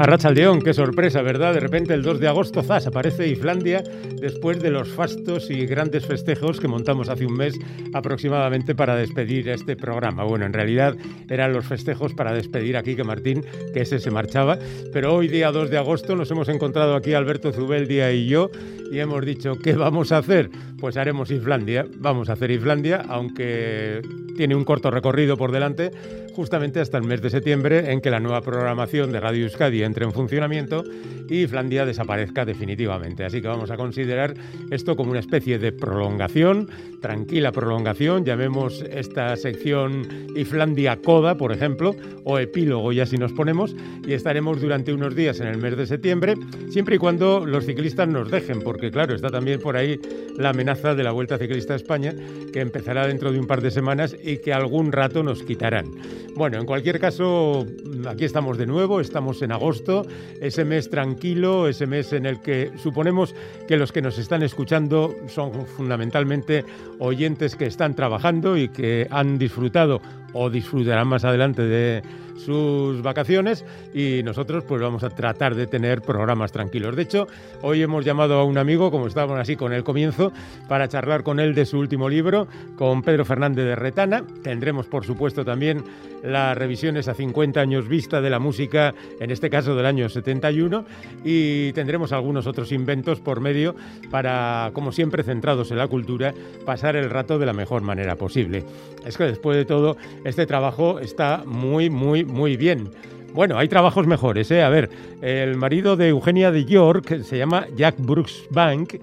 A León, qué sorpresa, ¿verdad? De repente el 2 de agosto, zas, aparece Islandia después de los fastos y grandes festejos que montamos hace un mes aproximadamente para despedir este programa. Bueno, en realidad eran los festejos para despedir a Quique Martín, que ese se marchaba, pero hoy día 2 de agosto nos hemos encontrado aquí Alberto Zubeldia y yo y hemos dicho, ¿qué vamos a hacer? Pues haremos Islandia, vamos a hacer Islandia, aunque tiene un corto recorrido por delante, justamente hasta el mes de septiembre en que la nueva programación de Radio Euskadi entre en funcionamiento y Islandia desaparezca definitivamente. Así que vamos a considerar esto como una especie de prolongación, tranquila prolongación, llamemos esta sección Islandia Coda, por ejemplo, o epílogo ya si nos ponemos, y estaremos durante unos días en el mes de septiembre, siempre y cuando los ciclistas nos dejen, porque claro, está también por ahí la amenaza de la Vuelta Ciclista a España, que empezará dentro de un par de semanas y que algún rato nos quitarán. Bueno, en cualquier caso, aquí estamos de nuevo, estamos en agosto, ese mes tranquilo, ese mes en el que suponemos que los que nos están escuchando son fundamentalmente oyentes que están trabajando y que han disfrutado o disfrutarán más adelante de sus vacaciones y nosotros pues vamos a tratar de tener programas tranquilos. De hecho, hoy hemos llamado a un amigo, como estábamos así con el comienzo, para charlar con él de su último libro, con Pedro Fernández de Retana. Tendremos, por supuesto, también las revisiones a 50 años vista de la música, en este caso del año 71, y tendremos algunos otros inventos por medio para, como siempre, centrados en la cultura, pasar el rato de la mejor manera posible. Es que después de todo, este trabajo está muy, muy, muy bien. Bueno, hay trabajos mejores, ¿eh? A ver, el marido de Eugenia de York se llama Jack Brooks Bank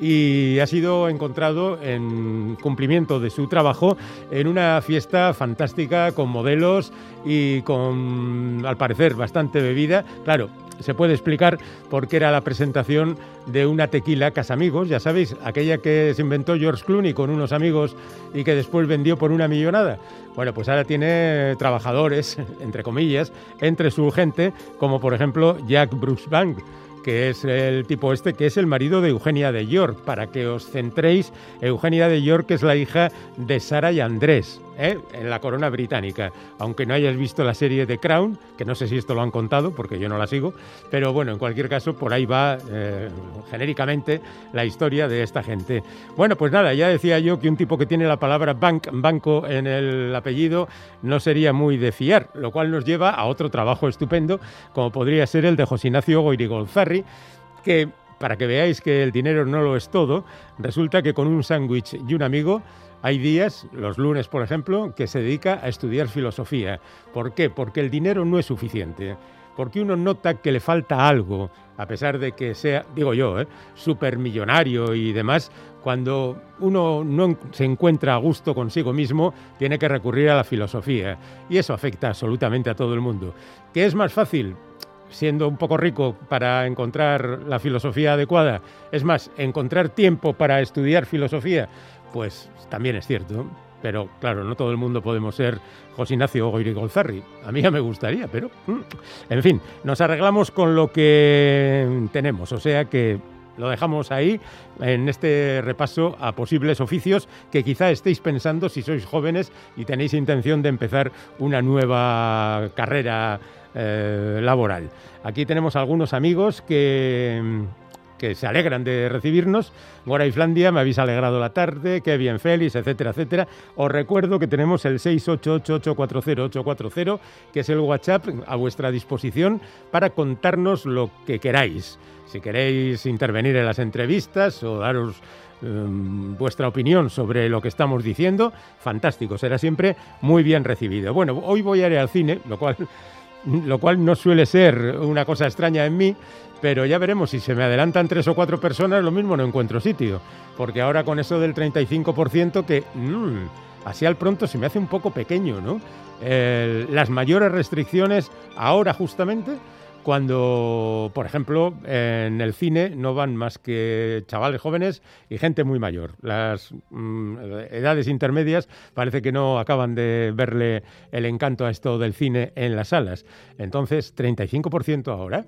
y ha sido encontrado en cumplimiento de su trabajo en una fiesta fantástica con modelos y con, al parecer, bastante bebida. Claro, se puede explicar por qué era la presentación de una tequila Casamigos, ya sabéis, aquella que se inventó George Clooney con unos amigos y que después vendió por una millonada. Bueno, pues ahora tiene trabajadores, entre comillas, entre su gente, como por ejemplo Jack Bank que es el tipo este, que es el marido de Eugenia de York. Para que os centréis, Eugenia de York es la hija de Sara y Andrés. ¿Eh? en la corona británica. Aunque no hayas visto la serie de Crown, que no sé si esto lo han contado porque yo no la sigo, pero bueno, en cualquier caso, por ahí va eh, genéricamente la historia de esta gente. Bueno, pues nada, ya decía yo que un tipo que tiene la palabra bank, banco en el apellido no sería muy de fiar, lo cual nos lleva a otro trabajo estupendo, como podría ser el de José Ignacio Goirigolzarri, que para que veáis que el dinero no lo es todo, resulta que con un sándwich y un amigo hay días, los lunes por ejemplo, que se dedica a estudiar filosofía. ¿Por qué? Porque el dinero no es suficiente. Porque uno nota que le falta algo, a pesar de que sea, digo yo, ¿eh? supermillonario y demás, cuando uno no se encuentra a gusto consigo mismo, tiene que recurrir a la filosofía. Y eso afecta absolutamente a todo el mundo. ¿Qué es más fácil? Siendo un poco rico para encontrar la filosofía adecuada. Es más, encontrar tiempo para estudiar filosofía pues también es cierto. Pero claro, no todo el mundo podemos ser José Ignacio Goirigolzarri. A mí ya me gustaría, pero... Mm. En fin, nos arreglamos con lo que tenemos. O sea que lo dejamos ahí en este repaso a posibles oficios que quizá estéis pensando si sois jóvenes y tenéis intención de empezar una nueva carrera eh, laboral. Aquí tenemos algunos amigos que que se alegran de recibirnos. Gora Islandia, me habéis alegrado la tarde, qué bien Félix, etcétera, etcétera. Os recuerdo que tenemos el 688840840, que es el WhatsApp a vuestra disposición para contarnos lo que queráis. Si queréis intervenir en las entrevistas o daros em, vuestra opinión sobre lo que estamos diciendo, fantástico, será siempre muy bien recibido. Bueno, hoy voy a ir al cine, lo cual, lo cual no suele ser una cosa extraña en mí, pero ya veremos, si se me adelantan tres o cuatro personas, lo mismo no encuentro sitio. Porque ahora con eso del 35% que mm, así al pronto se me hace un poco pequeño, ¿no? las mayores restricciones ahora justamente cuando, por ejemplo, en el cine no van más que chavales jóvenes y gente muy mayor. Las mm, edades intermedias parece que no acaban de verle el encanto a esto del cine en las salas. Entonces, 35% ahora.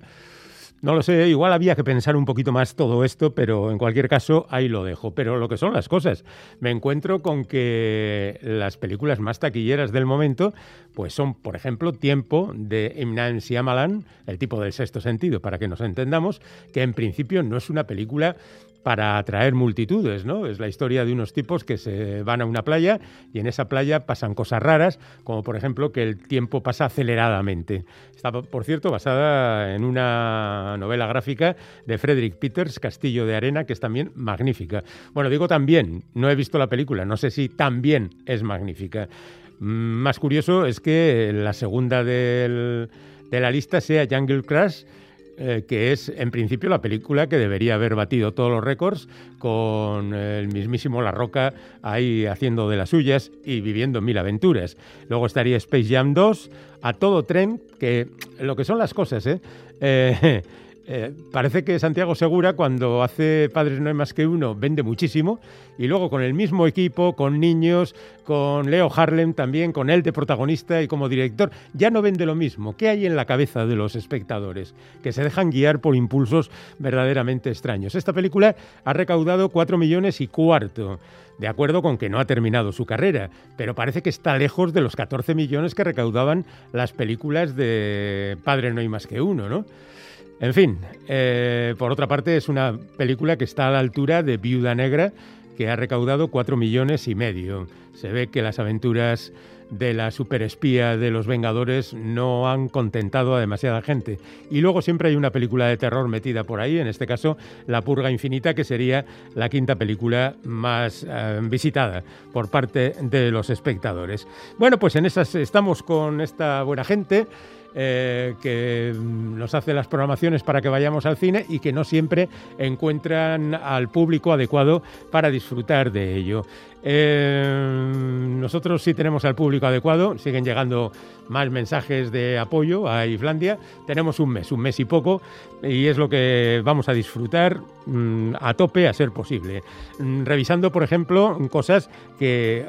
No lo sé, igual había que pensar un poquito más todo esto, pero en cualquier caso ahí lo dejo. Pero lo que son las cosas, me encuentro con que las películas más taquilleras del momento, pues son, por ejemplo, Tiempo de Imnan Shyamalan, el tipo del sexto sentido, para que nos entendamos, que en principio no es una película para atraer multitudes, ¿no? Es la historia de unos tipos que se van a una playa y en esa playa pasan cosas raras, como por ejemplo que el tiempo pasa aceleradamente. Está, por cierto, basada en una novela gráfica de Frederick Peters, Castillo de Arena, que es también magnífica. Bueno, digo también, no he visto la película, no sé si también es magnífica. Mm, más curioso es que la segunda de la lista sea Jungle Crash, eh, que es en principio la película que debería haber batido todos los récords con el mismísimo La Roca ahí haciendo de las suyas y viviendo mil aventuras. Luego estaría Space Jam 2, a todo tren, que lo que son las cosas, ¿eh? eh eh, parece que Santiago Segura, cuando hace Padres no hay más que uno, vende muchísimo. Y luego con el mismo equipo, con niños, con Leo Harlem también, con él de protagonista y como director, ya no vende lo mismo. ¿Qué hay en la cabeza de los espectadores? Que se dejan guiar por impulsos verdaderamente extraños. Esta película ha recaudado 4 millones y cuarto. De acuerdo con que no ha terminado su carrera, pero parece que está lejos de los 14 millones que recaudaban las películas de Padre no hay más que uno, ¿no? En fin, eh, por otra parte es una película que está a la altura de Viuda Negra, que ha recaudado cuatro millones y medio. Se ve que las aventuras de la superespía de los Vengadores no han contentado a demasiada gente. Y luego siempre hay una película de terror metida por ahí, en este caso La Purga Infinita, que sería la quinta película más eh, visitada por parte de los espectadores. Bueno, pues en esas estamos con esta buena gente. Eh, que nos hace las programaciones para que vayamos al cine y que no siempre encuentran al público adecuado para disfrutar de ello. Eh, nosotros sí tenemos al público adecuado, siguen llegando más mensajes de apoyo a Islandia. Tenemos un mes, un mes y poco, y es lo que vamos a disfrutar mm, a tope a ser posible. Mm, revisando, por ejemplo, cosas que,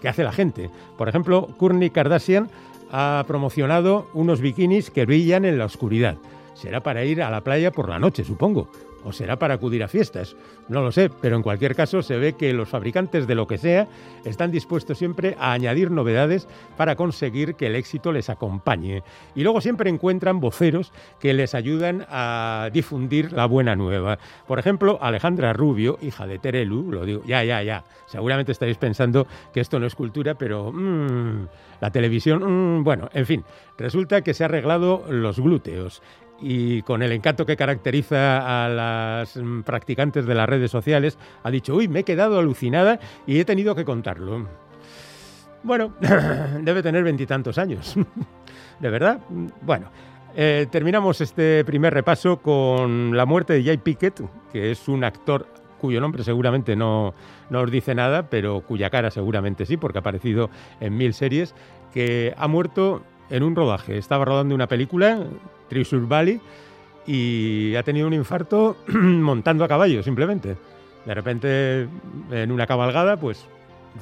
que hace la gente. Por ejemplo, Kourtney Kardashian ha promocionado unos bikinis que brillan en la oscuridad. Será para ir a la playa por la noche, supongo o será para acudir a fiestas, no lo sé, pero en cualquier caso se ve que los fabricantes de lo que sea están dispuestos siempre a añadir novedades para conseguir que el éxito les acompañe. Y luego siempre encuentran voceros que les ayudan a difundir la buena nueva. Por ejemplo, Alejandra Rubio, hija de Terelu, lo digo, ya, ya, ya, seguramente estaréis pensando que esto no es cultura, pero mmm, la televisión, mmm, bueno, en fin, resulta que se ha arreglado los glúteos y con el encanto que caracteriza a las mm, practicantes de las redes sociales, ha dicho, uy, me he quedado alucinada y he tenido que contarlo. Bueno, debe tener veintitantos años. ¿De verdad? Bueno, eh, terminamos este primer repaso con la muerte de Jay Pickett, que es un actor cuyo nombre seguramente no, no os dice nada, pero cuya cara seguramente sí, porque ha aparecido en mil series, que ha muerto en un rodaje. Estaba rodando una película, Treasure Valley, y ha tenido un infarto montando a caballo, simplemente. De repente, en una cabalgada, pues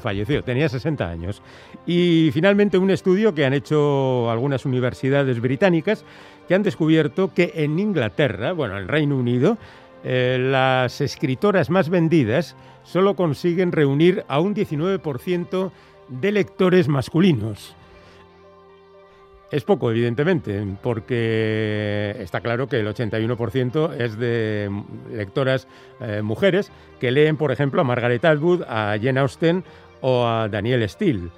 falleció, tenía 60 años. Y finalmente un estudio que han hecho algunas universidades británicas que han descubierto que en Inglaterra, bueno, en Reino Unido, eh, las escritoras más vendidas solo consiguen reunir a un 19% de lectores masculinos. Es poco, evidentemente, porque está claro que el 81% es de lectoras eh, mujeres que leen, por ejemplo, a Margaret Atwood, a Jane Austen o a Daniel Steele.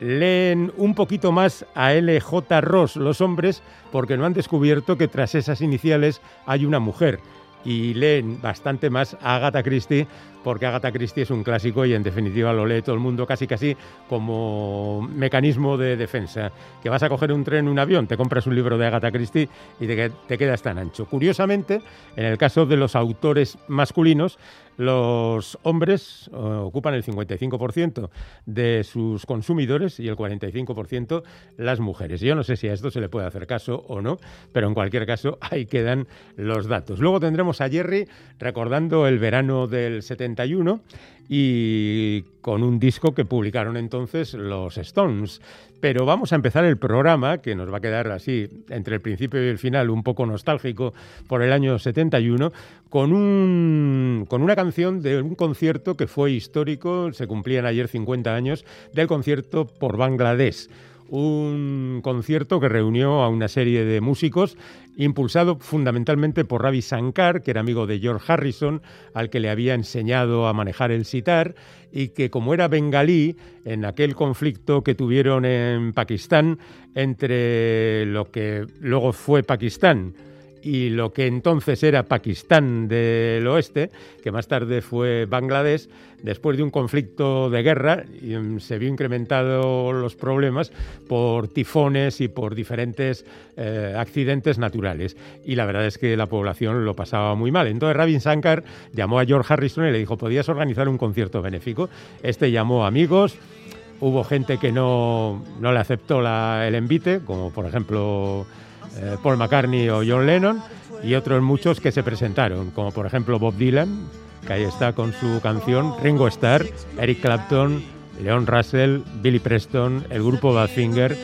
Leen un poquito más a L.J. Ross los hombres porque no han descubierto que tras esas iniciales hay una mujer y leen bastante más a Agatha Christie porque Agatha Christie es un clásico y en definitiva lo lee todo el mundo casi casi como mecanismo de defensa. Que vas a coger un tren, un avión, te compras un libro de Agatha Christie y te, quedas tan ancho. Curiosamente, en el caso de los autores masculinos, los hombres eh, ocupan el 55% de sus consumidores y el 45% las mujeres. Yo no sé si a esto se le puede hacer caso o no, pero en cualquier caso ahí quedan los datos. Luego tendremos a Jerry recordando el verano del 71 y con un disco que publicaron entonces los Stones. Pero vamos a empezar el programa, que nos va a quedar así, entre el principio y el final, un poco nostálgico por el año 71, con, un, con una canción de un concierto que fue histórico, se cumplían ayer 50 años, del concierto por Bangladesh un concierto que reunió a una serie de músicos, impulsado fundamentalmente por Ravi Shankar, que era amigo de George Harrison, al que le había enseñado a manejar el sitar, y que como era bengalí, en aquel conflicto que tuvieron en Pakistán entre lo que luego fue Pakistán, y lo que entonces era Pakistán del oeste, que más tarde fue Bangladesh, después de un conflicto de guerra, mm, se vio incrementado los problemas por tifones y por diferentes eh, accidentes naturales. Y la verdad es que la población lo pasaba muy mal. Entonces Rabin Shankar llamó a George Harrison y le dijo, ¿podías organizar un concierto benéfico? Este llamó amigos, hubo gente que no, no le aceptó el envite, como por ejemplo eh, Paul McCartney o John Lennon, y otros muchos que se presentaron, como por ejemplo Bob Dylan, que ahí está con su canción, Ringo Starr, Eric Clapton, Leon Russell, Billy Preston, el grupo Badfinger.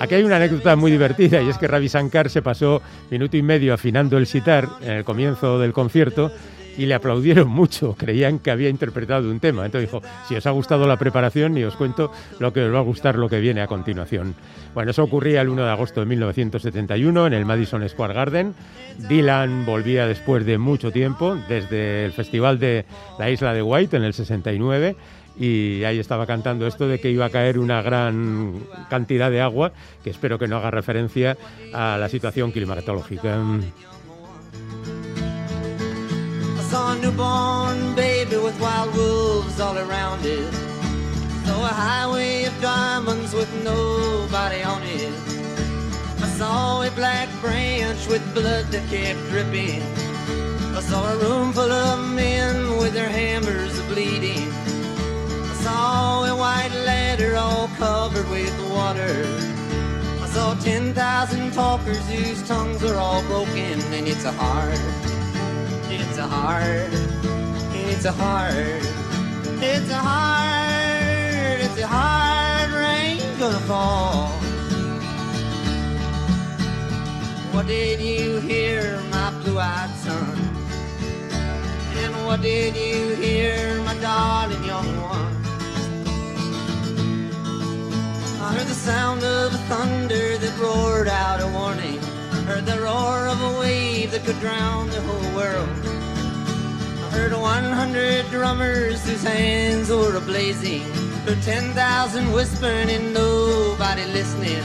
Aquí hay una anécdota muy divertida y es que Ravi Shankar se pasó minuto y medio afinando el sitar en el comienzo del concierto y le aplaudieron mucho, creían que había interpretado un tema. Entonces dijo, si os ha gustado la preparación y os cuento lo que os va a gustar lo que viene a continuación. Bueno, eso ocurría el 1 de agosto de 1971 en el Madison Square Garden. Dylan volvía después de mucho tiempo, desde el Festival de la Isla de White en el 69 y ahí estaba cantando esto de que iba a caer una gran cantidad de agua, que espero que no haga referencia a la situación climatológica. Saw a newborn baby with wild wolves all around it. Saw a highway of diamonds with nobody on it. I saw a black branch with blood that kept dripping. I saw a room full of men with their hammers bleeding. I saw a white ladder all covered with water. I saw 10,000 talkers whose tongues are all broken, and it's a hard it's a hard, it's a hard, it's a hard, it's a hard rain gonna fall. What did you hear, my blue-eyed son? And what did you hear, my darling young one? I heard the sound of thunder that roared out a warning. Heard the roar of a wave that could drown the whole world. I heard 100 drummers whose hands were ablazing. Heard 10,000 whispering and nobody listening.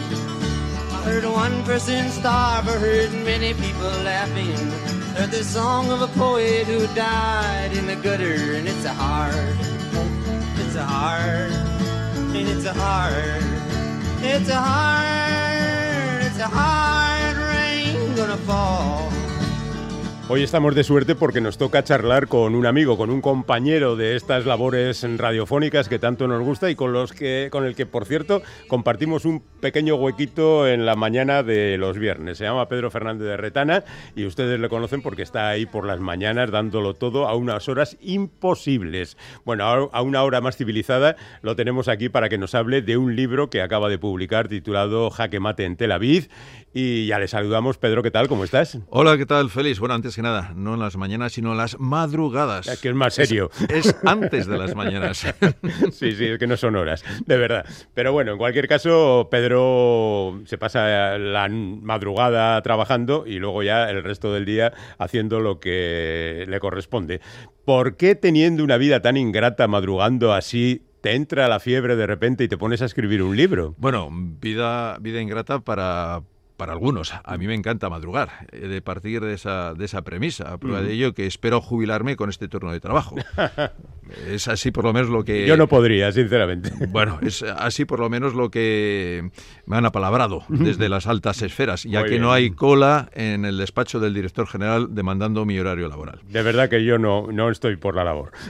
I heard one person starve, I heard many people laughing. Heard the song of a poet who died in the gutter, and it's a hard, it's a hard, and it's a hard, it's a hard, it's a hard fall. Hoy estamos de suerte porque nos toca charlar con un amigo, con un compañero de estas labores radiofónicas que tanto nos gusta y con los que con el que por cierto compartimos un pequeño huequito en la mañana de los viernes. Se llama Pedro Fernández de Retana y ustedes le conocen porque está ahí por las mañanas dándolo todo a unas horas imposibles. Bueno, a una hora más civilizada lo tenemos aquí para que nos hable de un libro que acaba de publicar titulado Jaque mate en Tel Aviv y ya le saludamos. Pedro, ¿qué tal? ¿Cómo estás? Hola, ¿qué tal, Félix? Bueno, antes nada, no en las mañanas, sino en las madrugadas. Es que es más serio. Es, antes de las mañanas. sí, sí, es que no son horas, de verdad. Pero bueno, en cualquier caso, Pedro se pasa la madrugada trabajando y luego ya el resto del día haciendo lo que le corresponde. ¿Por qué teniendo una vida tan ingrata, madrugando así, te entra la fiebre de repente y te pones a escribir un libro? Bueno, vida, vida ingrata para para algunos. A mí me encanta madrugar, eh, de partir de esa, de esa premisa. A prueba de ello que espero jubilarme con este turno de trabajo. Es así por lo menos lo que... Yo no podría, sinceramente. Bueno, es así por lo menos lo que me han apalabrado desde las altas esferas, ya que no hay cola en el despacho del director general demandando mi horario laboral. De verdad que yo no, no estoy por la labor.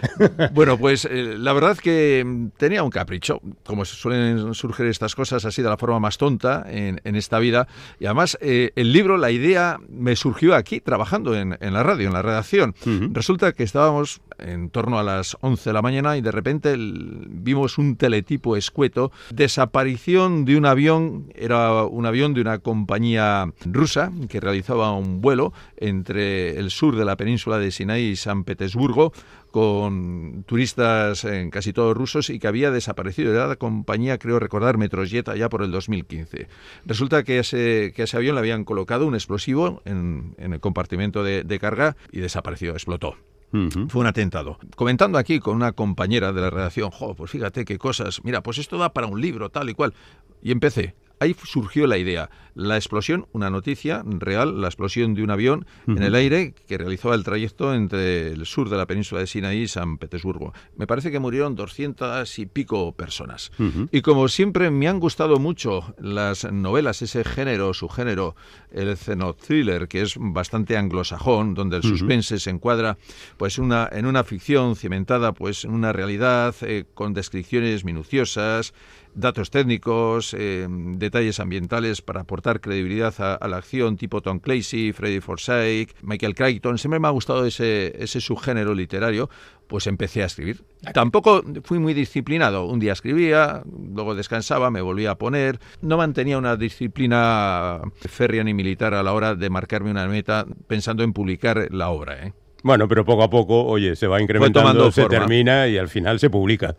Bueno, pues eh, la verdad que tenía un capricho, como suelen surgir estas cosas así de la forma más tonta en, esta vida. Y además, eh, el libro, la idea me surgió aquí, trabajando en, la radio, en la redacción. Resulta que estábamos en torno a las 11 de la mañana y de repente vimos un teletipo escueto, desaparición de un avión, era un avión de una compañía rusa que realizaba un vuelo entre el sur de la península de Sinai y San Petersburgo con turistas en casi todos rusos y que había desaparecido. Era la compañía, creo recordar, Metrojet allá por el 2015. Resulta que ese, que ese avión le habían colocado un explosivo en, el compartimento de, de carga y desapareció, explotó. Fue un atentado. Comentando aquí con una compañera de la redacción, jo, pues fíjate qué cosas, mira, pues esto da para un libro, tal y cual. Y empecé. Ahí surgió la idea. La explosión, una noticia real, la explosión de un avión en el aire que realizaba el trayecto entre el sur de la península de Sinaí y San Petersburgo. Me parece que murieron doscientas y pico personas. Y como siempre me han gustado mucho las novelas, ese género, su género, el thriller, que es bastante anglosajón, donde el suspense se encuadra pues una, en una ficción cimentada pues en una realidad eh, con descripciones minuciosas, datos técnicos, eh, detalles ambientales para aportar credibilidad a, la acción, tipo Tom Clancy, Freddy Forsyth, Michael Crichton. Siempre me ha gustado ese, ese subgénero literario, pues empecé a escribir. Tampoco fui muy disciplinado. Un día escribía, luego descansaba, me volvía a poner. No mantenía una disciplina férrea ni militar a la hora de marcarme una meta pensando en publicar la obra. ¿eh? Bueno, pero poco a poco, oye, se va incrementando, se termina y al final se publica.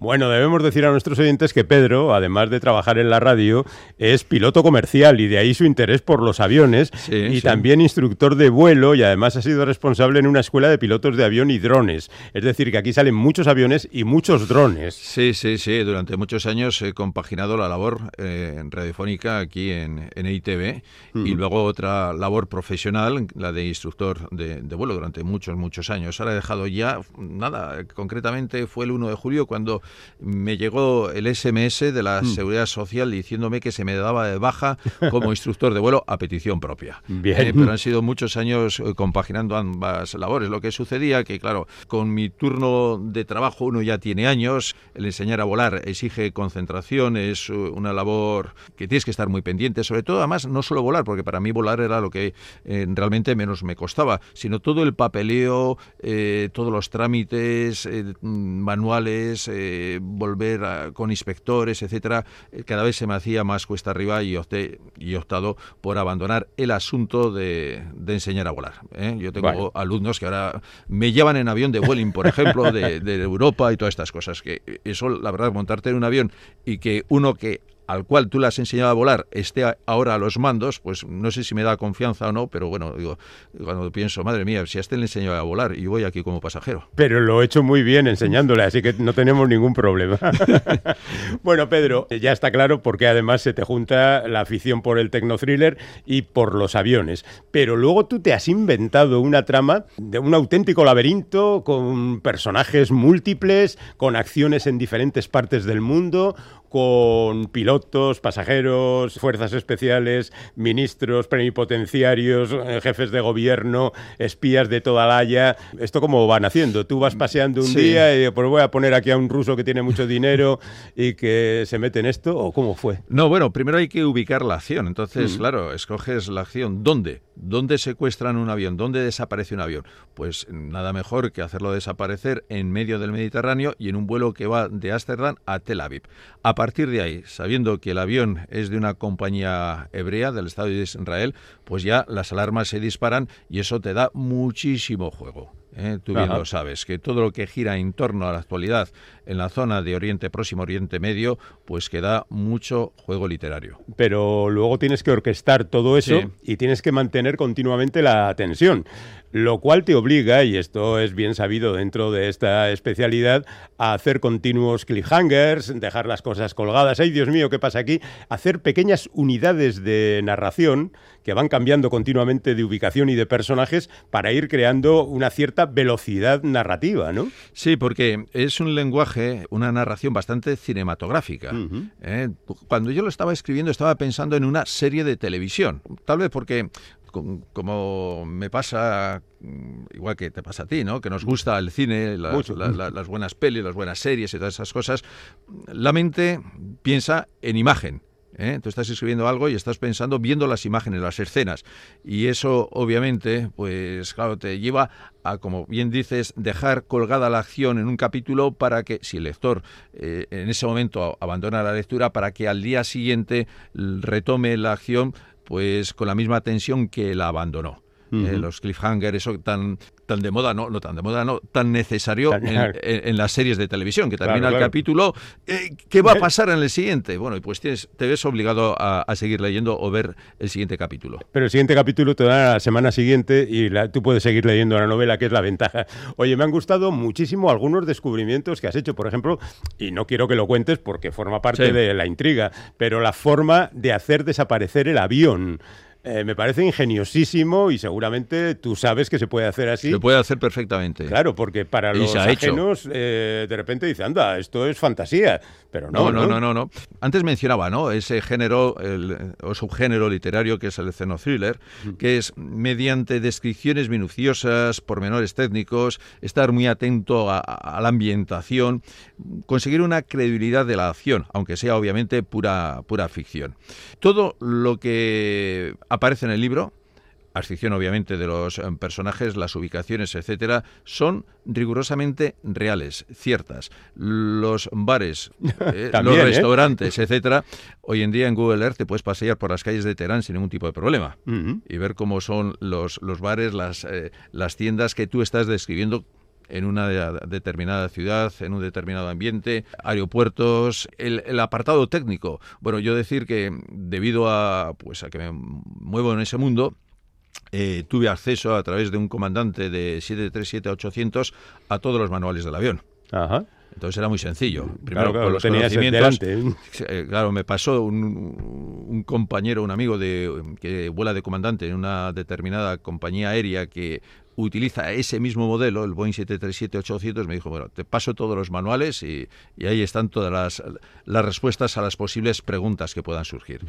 Bueno, debemos decir a nuestros oyentes que Pedro, además de trabajar en la radio, es piloto comercial y de ahí su interés por los aviones y también instructor de vuelo y además ha sido responsable en una escuela de pilotos de avión y drones. Es decir, que aquí salen muchos aviones y muchos drones. Sí, sí, sí. Durante muchos años he compaginado la labor eh, radiofónica aquí en, en EITV y luego otra labor profesional, la de instructor de, de vuelo durante muchos, muchos años. Ahora he dejado ya, nada, concretamente fue el 1 de julio cuando me llegó el SMS de la mm. Seguridad Social diciéndome que se me daba de baja como instructor de vuelo a petición propia. Bien. Eh, pero han sido muchos años eh, compaginando ambas labores. Lo que sucedía que, claro, con mi turno de trabajo uno ya tiene años, el enseñar a volar exige concentración, es una labor que tienes que estar muy pendiente, sobre todo además no solo volar, porque para mí volar era lo que eh, realmente menos me costaba, sino todo el papeleo, todos los trámites manuales, volver con inspectores, etcétera, eh, cada vez se me hacía más cuesta arriba y opté y optado por abandonar el asunto de, enseñar a volar. ¿eh? Yo tengo alumnos que ahora me llevan en avión de Vueling, por ejemplo, de, de Europa y todas estas cosas. Que eso, la verdad, montarte en un avión y que uno que al cual tú le has enseñado a volar esté ahora a los mandos, pues no sé si me da confianza o no, pero bueno, digo, cuando pienso, madre mía, si a este le enseñado a volar y voy aquí como pasajero. Pero lo he hecho muy bien enseñándole, así que no tenemos ningún problema. bueno, Pedro, ya está claro porque además se te junta la afición por el tecnothriller y por los aviones. Pero luego tú te has inventado una trama de un auténtico laberinto con personajes múltiples, con acciones en diferentes partes del mundo, con pilotos, pasajeros, fuerzas especiales, ministros, plenipotenciarios, eh, jefes de gobierno, espías de toda la Haya. ¿Esto cómo van haciendo? Tú vas paseando un día y pues voy a poner aquí a un ruso que tiene mucho dinero y que se mete en esto, ¿o cómo fue? No, bueno, primero hay que ubicar la acción. Entonces, mm. claro, escoges la acción. ¿Dónde? ¿Dónde secuestran un avión? ¿Dónde desaparece un avión? Pues nada mejor que hacerlo desaparecer en medio del Mediterráneo y en un vuelo que va de Ámsterdam a Tel Aviv. A partir de ahí, sabiendo que el avión es de una compañía hebrea del Estado de Israel, pues ya las alarmas se disparan y eso te da muchísimo juego. ¿eh? tú bien lo sabes, que todo lo que gira en torno a la actualidad en la zona de Oriente Próximo, Oriente Medio, pues que da mucho juego literario. Pero luego tienes que orquestar todo eso y tienes que mantener continuamente la tensión lo cual te obliga, y esto es bien sabido dentro de esta especialidad, a hacer continuos cliffhangers, dejar las cosas colgadas, ay Dios mío, ¿qué pasa aquí? Hacer pequeñas unidades de narración que van cambiando continuamente de ubicación y de personajes para ir creando una cierta velocidad narrativa, ¿no? Sí, porque es un lenguaje, una narración bastante cinematográfica. ¿eh? Cuando yo lo estaba escribiendo estaba pensando en una serie de televisión, tal vez porque como me pasa, mm, igual que te pasa a ti, ¿no? Que nos gusta el cine, las buenas pelis, las buenas series y todas esas cosas, la mente piensa en imagen. ¿eh? Tú estás escribiendo algo y estás pensando viendo las imágenes, las escenas. Y eso, obviamente, pues claro, te lleva a, como bien dices, dejar colgada la acción en un capítulo para que, si el lector eh, en ese momento abandona la lectura, para que al día siguiente retome la acción pues con la misma tensión que la abandonó. Eh, los cliffhangers, eso tan, tan de moda, no, no tan de moda, no, tan necesario en, las series de televisión, que termina el capítulo, eh, ¿qué va a pasar en el siguiente? Bueno, y pues tienes, te ves obligado a, seguir leyendo o ver el siguiente capítulo. Pero el siguiente capítulo te da la semana siguiente y tú puedes seguir leyendo la novela, que es la ventaja. Oye, me han gustado muchísimo algunos descubrimientos que has hecho, por ejemplo, y no quiero que lo cuentes porque forma parte de la intriga, pero la forma de hacer desaparecer el avión. Eh, me parece ingeniosísimo y seguramente tú sabes que se puede hacer así. Se puede hacer perfectamente. Claro, porque para los ajenos eh, de repente dice, anda, esto es fantasía, pero no. No, no, no, no. Antes mencionaba, ¿no? Ese género el, o subgénero literario que es el thriller, que es mediante descripciones minuciosas, pormenores técnicos, estar muy atento a, a la ambientación, conseguir una credibilidad de la acción, aunque sea obviamente pura, pura ficción. Todo lo que aparece en el libro, a excepción obviamente de los eh, personajes, las ubicaciones, etcétera, son rigurosamente reales, ciertas. Los bares, eh, los ¿eh? restaurantes, etcétera, hoy en día en Google Earth te puedes pasear por las calles de Teherán sin ningún tipo de problema y ver cómo son los, los bares, las, las tiendas que tú estás describiendo en una determinada ciudad, en un determinado ambiente, aeropuertos, el, apartado técnico. Bueno, yo decir que debido a, pues, a que me muevo en ese mundo, eh, tuve acceso a través de un comandante de 737-800 a todos los manuales del avión. Ajá. Entonces era muy sencillo. Primero con los conocimientos. Eh, claro, me pasó un, un, compañero, un amigo de que vuela de comandante en una determinada compañía aérea que utiliza ese mismo modelo, el Boeing 737-800, me dijo, bueno, te paso todos los manuales y, ahí están todas las, las, respuestas a las posibles preguntas que puedan surgir.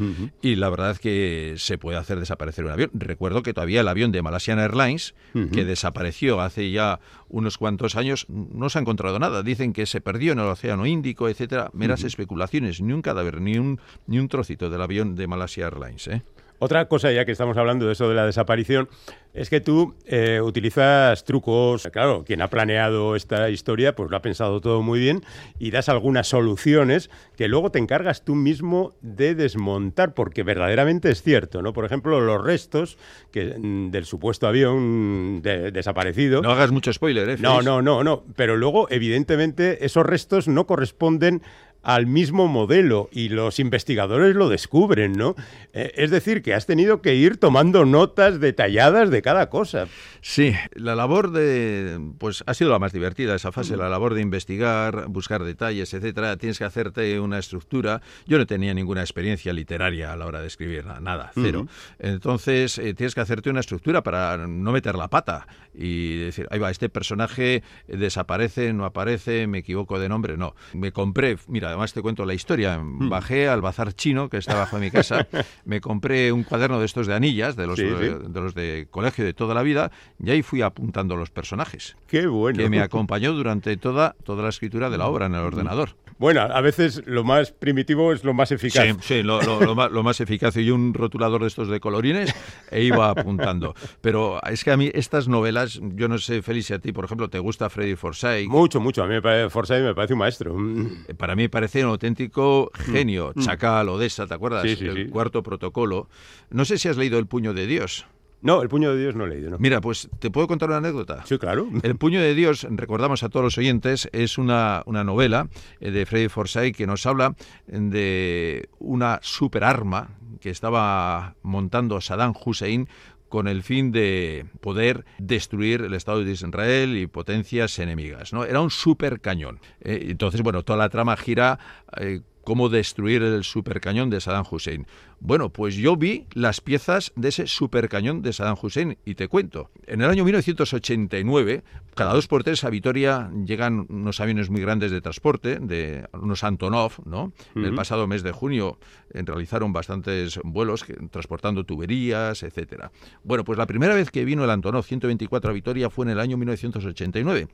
Y la verdad es que se puede hacer desaparecer un avión. Recuerdo que todavía el avión de Malaysian Airlines, que desapareció hace ya unos cuantos años, no se ha encontrado nada. Dicen que se perdió en el Océano Índico, etcétera. Meras especulaciones, ni un cadáver, ni un, ni un trocito del avión de Malaysia Airlines. ¿eh? Otra cosa, ya que estamos hablando de eso de la desaparición, es que tú eh, utilizas trucos. Claro, quien ha planeado esta historia, pues lo ha pensado todo muy bien y das algunas soluciones que luego te encargas tú mismo de desmontar, porque verdaderamente es cierto, ¿no? Por ejemplo, los restos que, mm, del supuesto avión desaparecido. No hagas mucho spoiler, ¿eh? No, no, no, no. Pero luego, evidentemente, esos restos no corresponden al mismo modelo y los investigadores lo descubren, ¿no? Eh, es decir, que has tenido que ir tomando notas detalladas de cada cosa. Sí, la labor de, pues ha sido la más divertida esa fase, la labor de investigar, buscar detalles, etcétera. Tienes que hacerte una estructura. Yo no tenía ninguna experiencia literaria a la hora de escribir nada, cero. Entonces eh, tienes que hacerte una estructura para no meter la pata y decir, ahí va, este personaje desaparece, no aparece, me equivoco de nombre, no. Me compré, mira además te cuento la historia. Hmm. Bajé al bazar chino que está bajo de mi casa, me compré un cuaderno de estos de anillas, de los, de, los de colegio de toda la vida, y ahí fui apuntando los personajes. Qué bueno. Que me acompañó durante toda, toda la escritura de la obra en el ordenador. Bueno, a veces lo más primitivo es lo más eficaz. Sí, sí lo, más, eficaz. Y un rotulador de estos de colorines e iba apuntando. Pero es que a mí estas novelas, yo no sé, Felicia, a ti, por ejemplo, ¿te gusta Freddy Forsyth? Mucho, mucho. A mí Forsyth me parece un maestro. Para mí parece un auténtico mm. genio. Mm. Chacal, Odessa, ¿te acuerdas? Sí, sí, el cuarto protocolo. No sé si has leído El puño de Dios. No, El puño de Dios no he leído. Mira, pues te puedo contar una anécdota. Sí, claro. El puño de Dios, recordamos a todos los oyentes, es una, una novela eh, de Freddy Forsyth que nos habla de una superarma que estaba montando Saddam Hussein con el fin de poder destruir el Estado de Israel y potencias enemigas. ¿no? Era un super cañón. Eh, entonces, bueno, toda la trama gira eh, cómo destruir el supercañón de Saddam Hussein. Bueno, pues yo vi las piezas de ese supercañón de Saddam Hussein y te cuento. En el año 1989, cada dos por tres a Vitoria llegan unos aviones muy grandes de transporte, de unos Antonov, ¿no? En el pasado mes de junio eh, realizaron bastantes vuelos transportando tuberías, etcétera. Bueno, pues la primera vez que vino el Antonov 124 a Vitoria fue en el año 1989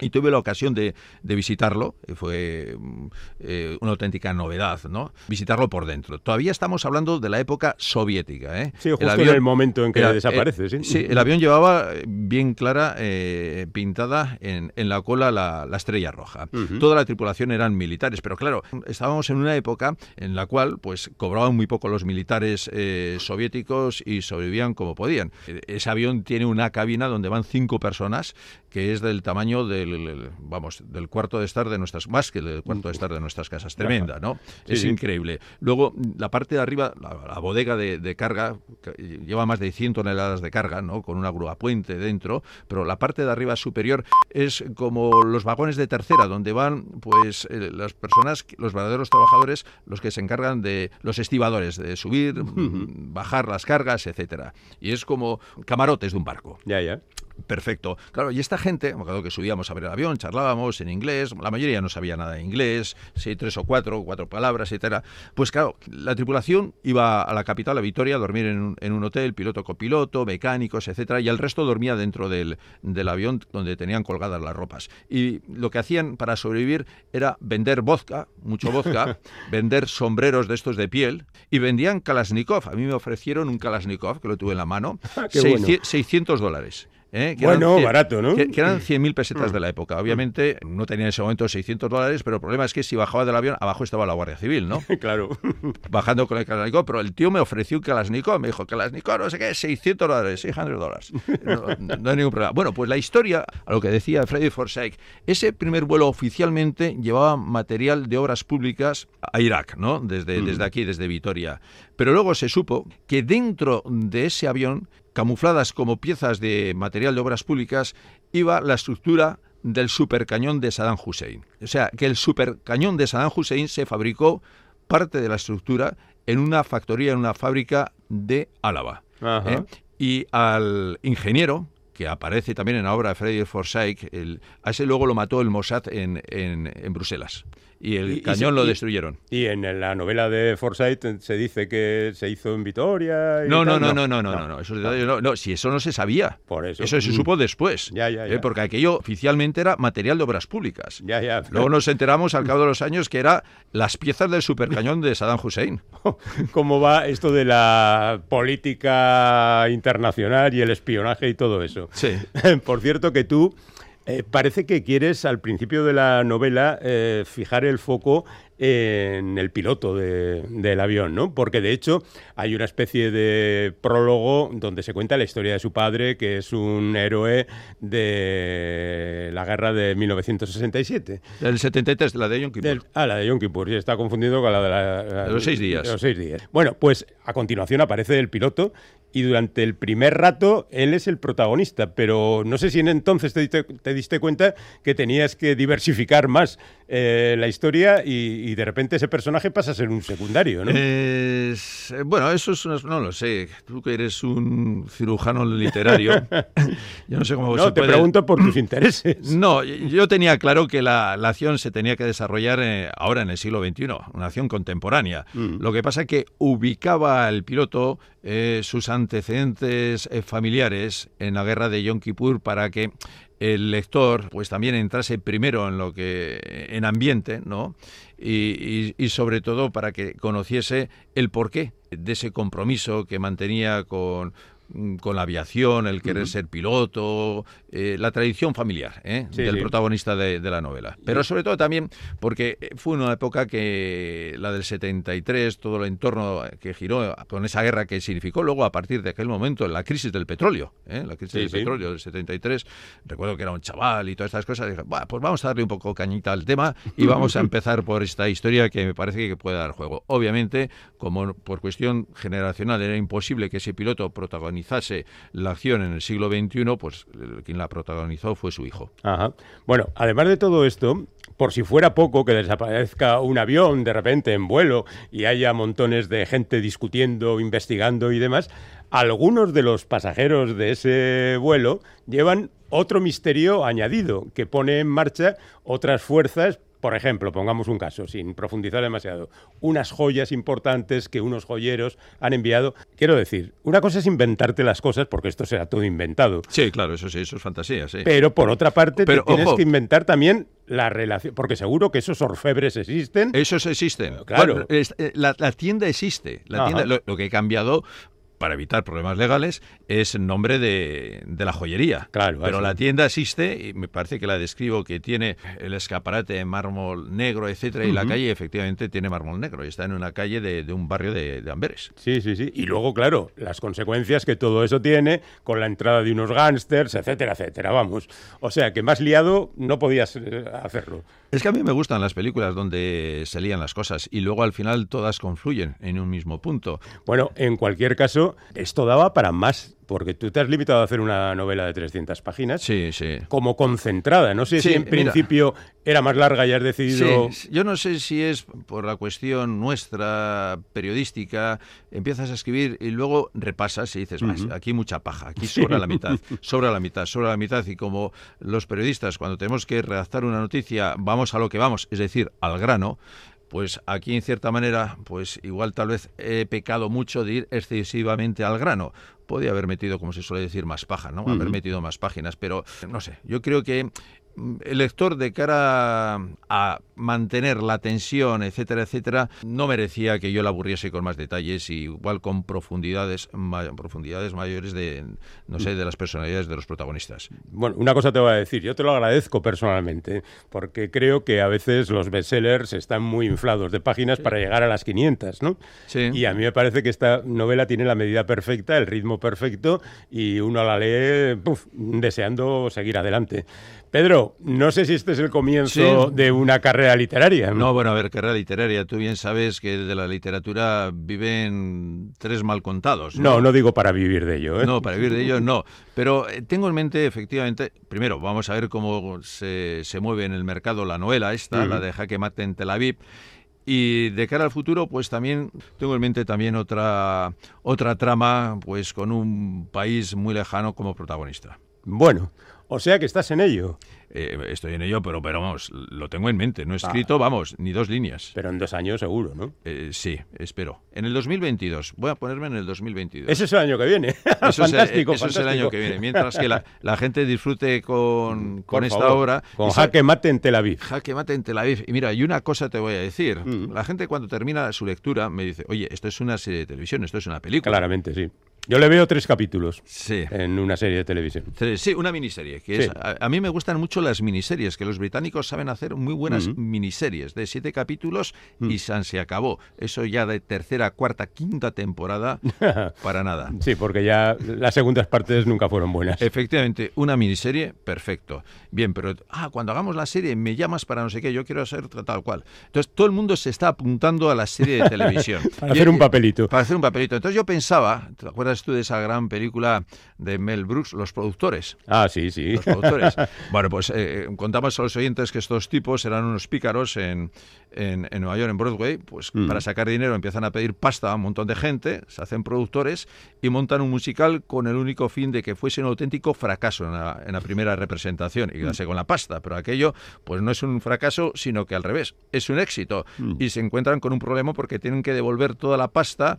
y tuve la ocasión de, visitarlo, fue mm, eh, una auténtica novedad, ¿no? Visitarlo por dentro. Todavía estamos hablando de la época soviética, ¿eh? Sí, justo el en el momento en que desaparece, eh, ¿sí? el avión llevaba bien clara, eh, pintada en, la cola la, estrella roja. Toda la tripulación eran militares, pero claro, estábamos en una época en la cual, pues, cobraban muy poco los militares soviéticos y sobrevivían como podían. Ese avión tiene una cabina donde van cinco personas, que es del tamaño del vamos, del cuarto de estar de nuestras, más que del cuarto de estar de nuestras casas, tremenda, ¿no? es increíble. Luego, la parte de arriba, la, bodega de, carga, lleva más de 100 toneladas de carga, ¿no? Con una grúa puente dentro, pero la parte de arriba superior es como los vagones de tercera, donde van, pues, eh, las personas, los verdaderos trabajadores, los que se encargan de los estibadores, de subir, bajar las cargas, etcétera. Y es como camarotes de un barco. Ya, ya. Perfecto. Claro, y esta gente, acuerdo que subíamos a ver el avión, charlábamos en inglés, la mayoría no sabía nada de inglés, sí, tres o cuatro, cuatro palabras, etcétera. Pues claro, la tripulación iba a la capital, a Vitoria, a dormir en un, hotel, piloto copiloto, mecánicos, etcétera, y el resto dormía dentro del, del avión donde tenían colgadas las ropas. Y lo que hacían para sobrevivir era vender vodka, mucho vodka, vender sombreros de estos de piel, y vendían Kalashnikov. A mí me ofrecieron un Kalashnikov, que lo tuve en la mano, 600 dólares. ¿Eh? bueno, barato, ¿no? Que, eran 100.000 pesetas de la época. Obviamente no tenía en ese momento 600 dólares, pero el problema es que si bajaba del avión, abajo estaba la Guardia Civil, ¿no? claro. Bajando con el Kalashnikov, pero el tío me ofreció un Kalashnikov, me dijo, Kalashnikov, no sé qué, 600 dólares, 600 dólares. No, hay ningún problema. Bueno, pues la historia, a lo que decía Freddy Forsyth, ese primer vuelo oficialmente llevaba material de obras públicas a Irak, ¿no? Desde, desde aquí, desde Vitoria. Pero luego se supo que dentro de ese avión camufladas como piezas de material de obras públicas, iba la estructura del supercañón de Saddam Hussein. O sea, que el supercañón de Saddam Hussein se fabricó parte de la estructura en una factoría, en una fábrica de Álava. ¿eh? Y al ingeniero, que aparece también en la obra de Freddy Forsyth, a ese luego lo mató el Mossad en, en Bruselas y el cañón lo destruyeron. Y en la novela de Forsyth se dice que se hizo en Vitoria. no, no, no, no, no, no, no, eso, no, si eso no se sabía. Por eso. Eso se supo después. Ya, ya, ¿eh? porque aquello oficialmente era material de obras públicas. Ya, ya. Luego nos enteramos al cabo de los años que era las piezas del supercañón de Saddam Hussein. ¿Cómo va esto de la política internacional y el espionaje y todo eso? Sí. Por cierto que tú eh, parece que quieres al principio de la novela eh, fijar el foco en el piloto del avión, ¿no? Porque de hecho hay una especie de prólogo donde se cuenta la historia de su padre, que es un héroe de la guerra de 1967. Del 73, la de Yom Kippur. ah, la de Yom Kippur, está confundido con la de, la, los seis días. los seis días. Bueno, pues a continuación aparece el piloto y durante el primer rato él es el protagonista, pero no sé si en entonces te, diste cuenta que tenías que diversificar más eh, la historia y, de repente ese personaje pasa a ser un secundario, ¿no? bueno, eso es, no lo sé, tú que eres un cirujano literario, yo no sé cómo no, te pregunto por tus intereses. No, yo tenía claro que la, acción se tenía que desarrollar eh, ahora en el siglo XXI, una acción contemporánea. Mm. Lo que pasa es que ubicaba al piloto eh, sus antecedentes eh, familiares en la guerra de Yom Kippur para que el lector pues también entrase primero en lo que en ambiente no y, y, sobre todo para que conociese el porqué de ese compromiso que mantenía con con la aviación, el querer ser piloto, eh, la tradición familiar ¿eh? del protagonista de, la novela. Pero sobre todo también porque fue una época que la del 73, todo el entorno que giró con esa guerra que significó luego a partir de aquel momento la crisis del petróleo, ¿eh? la crisis del petróleo del 73, recuerdo que era un chaval y todas estas cosas, dije, pues vamos a darle un poco cañita al tema y vamos a empezar por esta historia que me parece que puede dar juego. Obviamente, como por cuestión generacional era imposible que ese piloto protagonice la acción en el siglo XXI, pues quien la protagonizó fue su hijo. Bueno, además de todo esto, por si fuera poco que desaparezca un avión de repente en vuelo y haya montones de gente discutiendo, investigando y demás, algunos de los pasajeros de ese vuelo llevan otro misterio añadido que pone en marcha otras fuerzas por ejemplo, pongamos un caso, sin profundizar demasiado, unas joyas importantes que unos joyeros han enviado. Quiero decir, una cosa es inventarte las cosas, porque esto será todo inventado. Sí, claro, eso sí, eso es fantasía, sí. Pero por otra parte, tienes que inventar también la relación, porque seguro que esos orfebres existen. Esos existen. Claro. Eh, la, tienda existe. La tienda, lo, que he cambiado para evitar problemas legales, es el nombre de, la joyería. Claro, Pero la tienda existe y me parece que la describo que tiene el escaparate en mármol negro, etcétera, y la calle efectivamente tiene mármol negro y está en una calle de, un barrio de, Amberes. Sí, sí, sí. Y luego, claro, las consecuencias que todo eso tiene con la entrada de unos gángsters, etcétera, etcétera. Vamos. O sea, que más liado no podías eh, hacerlo. Es que a mí me gustan las películas donde se lían las cosas y luego al final todas confluyen en un mismo punto. Bueno, en cualquier caso, esto daba para más porque tú te has limitado a hacer una novela de 300 páginas. Sí, sí. Como concentrada. No sé si en principio era más larga y has decidido. Sí, yo no sé si es por la cuestión nuestra periodística. Empiezas a escribir y luego repasas y dices, más, aquí mucha paja, aquí sobra la mitad, sobra la mitad, sobra la mitad. Y como los periodistas, cuando tenemos que redactar una noticia, vamos a lo que vamos, es decir, al grano pues aquí en cierta manera, pues igual tal vez he pecado mucho de ir excesivamente al grano. Podía haber metido, como se suele decir, más paja, ¿no? Haber metido más páginas, pero no sé, yo creo que el lector de cara a mantener la tensión, etcétera, etcétera, no merecía que yo la aburriese con más detalles y igual con profundidades, profundidades mayores de, no sé, de las personalidades de los protagonistas. Bueno, una cosa te voy a decir, yo te lo agradezco personalmente, porque creo que a veces los bestsellers están muy inflados de páginas para llegar a las 500, ¿no? Sí. Y a mí me parece que esta novela tiene la medida perfecta, el ritmo perfecto, y uno la lee deseando seguir adelante. Pedro, no sé si este es el comienzo de una carrera literaria. ¿no? bueno, a ver, carrera literaria. Tú bien sabes que de la literatura viven tres mal contados. No, no, digo para vivir de ello. ¿eh? No, para vivir de ello no. Pero eh, tengo en mente, efectivamente, primero, vamos a ver cómo se, mueve en el mercado la novela esta, la de Jaque Mate en Tel Aviv. Y de cara al futuro, pues también tengo en mente también otra, otra trama, pues con un país muy lejano como protagonista. Bueno, o sea que estás en ello. Eh, estoy en ello, pero, pero vamos, lo tengo en mente. No he escrito, vamos, ni dos líneas. Pero en dos años seguro, ¿no? Eh, sí, espero. En el 2022. Voy a ponerme en el 2022. Ese es el año que viene. Eso fantástico, es, eso es el año que viene. Mientras que la, gente disfrute con, con esta obra. Con Jaque Mate en Tel Aviv. Jaque Mate en Tel Aviv. Y mira, y una cosa te voy a decir. Mm. La gente cuando termina su lectura me dice, oye, esto es una serie de televisión, esto es una película. Claramente, sí. Yo le veo tres capítulos sí. en una serie de televisión. Sí, una miniserie. Que a, mí me gustan mucho las miniseries, que los británicos saben hacer muy buenas miniseries de siete capítulos y se acabó. Eso ya de tercera, cuarta, quinta temporada, para nada. Sí, porque ya las segundas partes nunca fueron buenas. Efectivamente, una miniserie, perfecto. Bien, pero ah, cuando hagamos la serie me llamas para no sé qué, yo quiero hacer tal cual. Entonces todo el mundo se está apuntando a la serie de televisión. para hacer un papelito. Para hacer un papelito. Entonces yo pensaba, ¿te acuerdas? tú de esa gran película de Mel Brooks, Los Productores? Ah, sí, sí. Los Productores. bueno, pues eh, contamos a los oyentes que estos tipos eran unos pícaros en, en, Nueva York, en Broadway, pues mm. para sacar dinero empiezan a pedir pasta a un montón de gente, se hacen productores y montan un musical con el único fin de que fuese un auténtico fracaso en la, primera representación quedarse mm. con la pasta. Pero aquello, pues no es un fracaso, sino que al revés, es un éxito. Mm. Y se encuentran con un problema porque tienen que devolver toda la pasta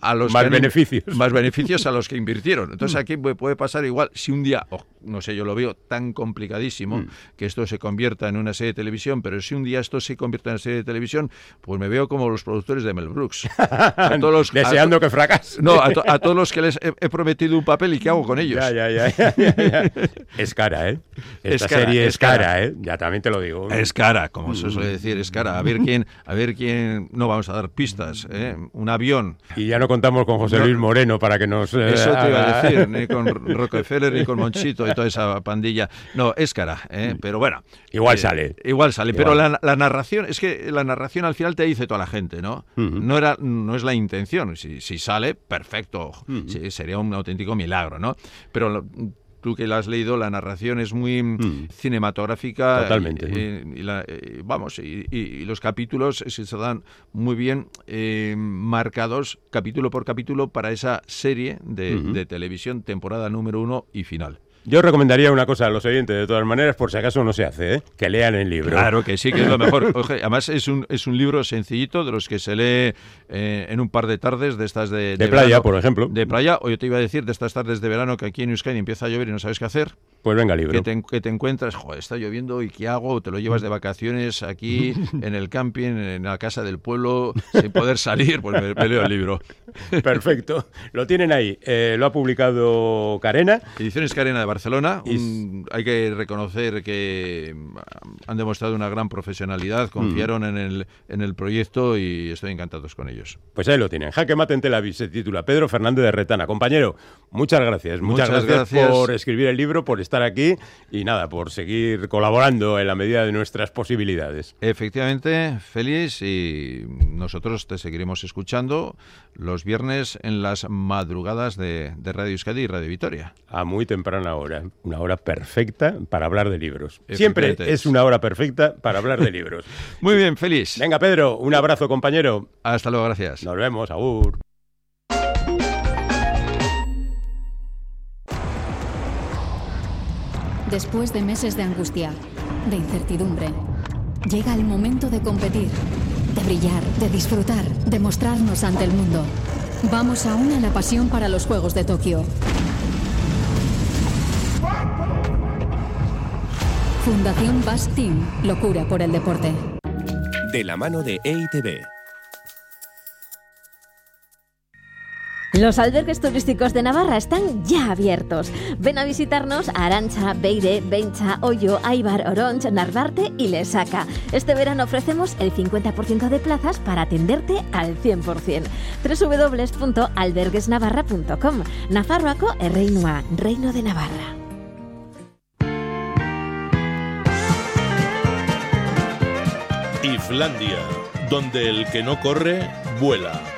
a los más beneficios. Más beneficios a los que invirtieron. Entonces aquí puede pasar igual si un día, no sé, yo lo veo tan complicadísimo que esto se convierta en una serie de televisión, pero si un día esto se convierte en una serie de televisión, pues me veo como los productores de Mel Brooks. Deseando que fracase. No, a, todos los que les he, prometido un papel y qué hago con ellos. Ya, ya, ya, es cara, ¿eh? Esta serie es cara, ¿eh? Ya también te lo digo. Es cara, como se suele decir, es cara. A ver quién, a ver quién, no vamos a dar pistas, ¿eh? Un avión. Y ya no contamos con José Luis Moreno para que nos... Eh, Eso te iba a decir, ni con Rockefeller, ni con Monchito y toda esa pandilla. No, es cara, ¿eh? Pero bueno. Igual sale. Igual sale, pero la, la narración, es que la narración al final te dice toda la gente, ¿no? No era no es la intención. Si, sale, perfecto. sería un auténtico milagro, ¿no? Pero tú que la has leído, la narración es muy mm. cinematográfica. Totalmente. Y, vamos, y, los capítulos se dan muy bien eh, marcados capítulo por capítulo para esa serie de, de televisión, temporada número uno y final. Yo recomendaría una cosa a los oyentes, de todas maneras, por si acaso no se hace, ¿eh? que lean el libro. Claro que sí, que es lo mejor. además, es un, es un libro sencillito de los que se lee eh, en un par de tardes de estas de, de, playa, por ejemplo. De playa, o yo te iba a decir de estas tardes de verano que aquí en Euskadi empieza a llover y no sabes qué hacer. Pues venga, libro. Que te, que te encuentras, joder, está lloviendo y ¿qué hago? Te lo llevas de vacaciones aquí, en el camping, en la casa del pueblo, sin poder salir, pues me, leo el libro. Perfecto. Lo tienen ahí. Eh, lo ha publicado Carena. Ediciones Carena de Barcelona. hay que reconocer que han demostrado una gran profesionalidad, confiaron mm. en, el, en el proyecto y estoy encantados con ellos. Pues ahí lo tienen. Jaque Mate en Tel Aviv se titula Pedro Fernández de Retana. Compañero, muchas gracias. Muchas, gracias por escribir el libro, por estar aquí y nada, por seguir colaborando en la medida de nuestras posibilidades. Efectivamente, feliz y nosotros te seguiremos escuchando los viernes en las madrugadas de, Radio Euskadi y Radio Vitoria. A muy temprana hora, una hora perfecta para hablar de libros. Siempre es una hora perfecta para hablar de libros. muy bien, feliz. Venga, Pedro, un abrazo, compañero. Hasta luego, gracias. Nos vemos, agur. Después de meses de angustia, de incertidumbre, llega el momento de competir, de brillar, de disfrutar, de mostrarnos ante el mundo. Vamos aún a la pasión para los Juegos de Tokio. Fundación Bass Team, locura por el deporte. De la mano de EITB. Los albergues turísticos de Navarra están ya abiertos. Ven a visitarnos a Arancha, Beire, Bencha, Hoyo, Aibar, Oronch, Narvarte y Lesaca. Este verano ofrecemos el 50% de plazas para atenderte al 100%. www.alberguesnavarra.com Nafarroaco Erreinua, Reino de Navarra. Islandia, donde el que no corre, vuela.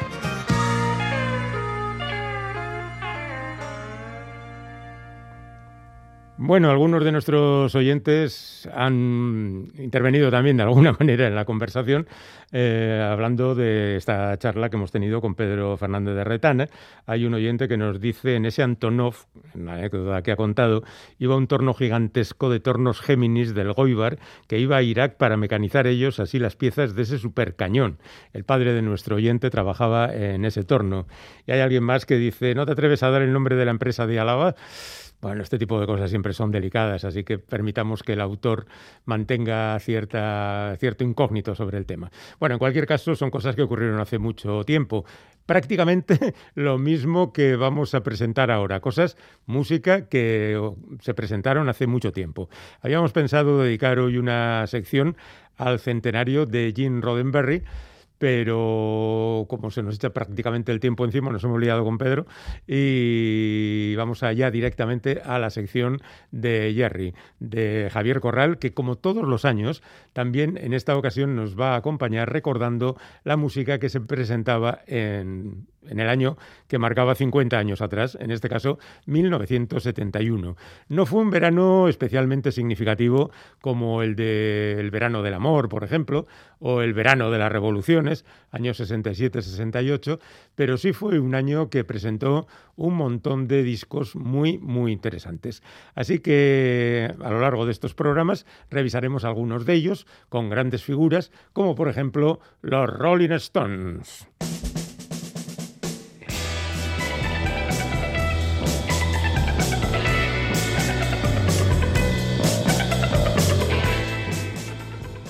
Bueno, algunos de nuestros oyentes han intervenido también de alguna manera en la conversación, eh, hablando de esta charla que hemos tenido con Pedro Fernández de Retana. Hay un oyente que nos dice, en ese Antonov, en la anécdota que ha contado, iba un torno gigantesco de tornos Géminis del Goibar que iba a Irak para mecanizar ellos así las piezas de ese supercañón. El padre de nuestro oyente trabajaba en ese torno. Y hay alguien más que dice, ¿no te atreves a dar el nombre de la empresa de Álava? Bueno, este tipo de cosas siempre son delicadas, así que permitamos que el autor mantenga cierta, cierto incógnito sobre el tema. Bueno, en cualquier caso, son cosas que ocurrieron hace mucho tiempo. Prácticamente lo mismo que vamos a presentar ahora, cosas, música que se presentaron hace mucho tiempo. Habíamos pensado dedicar hoy una sección al centenario de Gene Roddenberry, pero como se nos echa prácticamente el tiempo encima, nos hemos liado con Pedro y vamos allá directamente a la sección de Jerry, de Javier Corral, que como todos los años, también en esta ocasión nos va a acompañar recordando la música que se presentaba en en el año que marcaba 50 años atrás, en este caso 1971. No fue un verano especialmente significativo como el del verano del amor, por ejemplo, o el verano de las revoluciones, años 67-68, pero sí fue un año que presentó un montón de discos muy, muy interesantes. Así que a lo largo de estos programas revisaremos algunos de ellos con grandes figuras, como por ejemplo los Rolling Stones.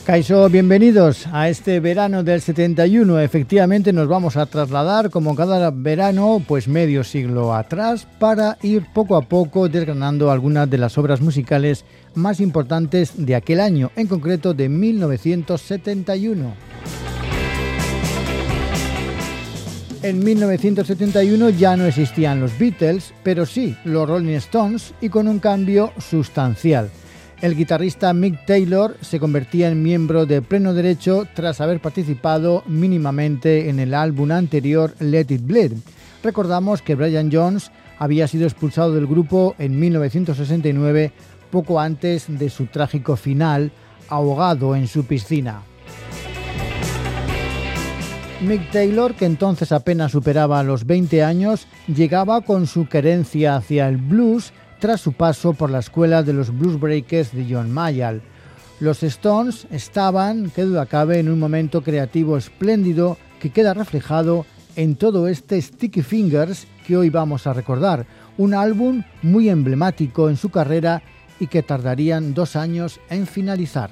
Caiso, bienvenidos a este verano del 71. Efectivamente nos vamos a trasladar como cada verano pues medio siglo atrás para ir poco a poco desgranando algunas de las obras musicales más importantes de aquel año, en concreto de 1971. En 1971 ya no existían los Beatles, pero sí los Rolling Stones y con un cambio sustancial. El guitarrista Mick Taylor se convertía en miembro de pleno derecho tras haber participado mínimamente en el álbum anterior Let It Bleed. Recordamos que Brian Jones había sido expulsado del grupo en 1969, poco antes de su trágico final, ahogado en su piscina. Mick Taylor, que entonces apenas superaba los 20 años, llegaba con su querencia hacia el blues tras su paso por la escuela de los blues breakers de John Mayall. Los Stones estaban, que duda cabe, en un momento creativo espléndido que queda reflejado en todo este Sticky Fingers que hoy vamos a recordar, un álbum muy emblemático en su carrera y que tardarían dos años en finalizar.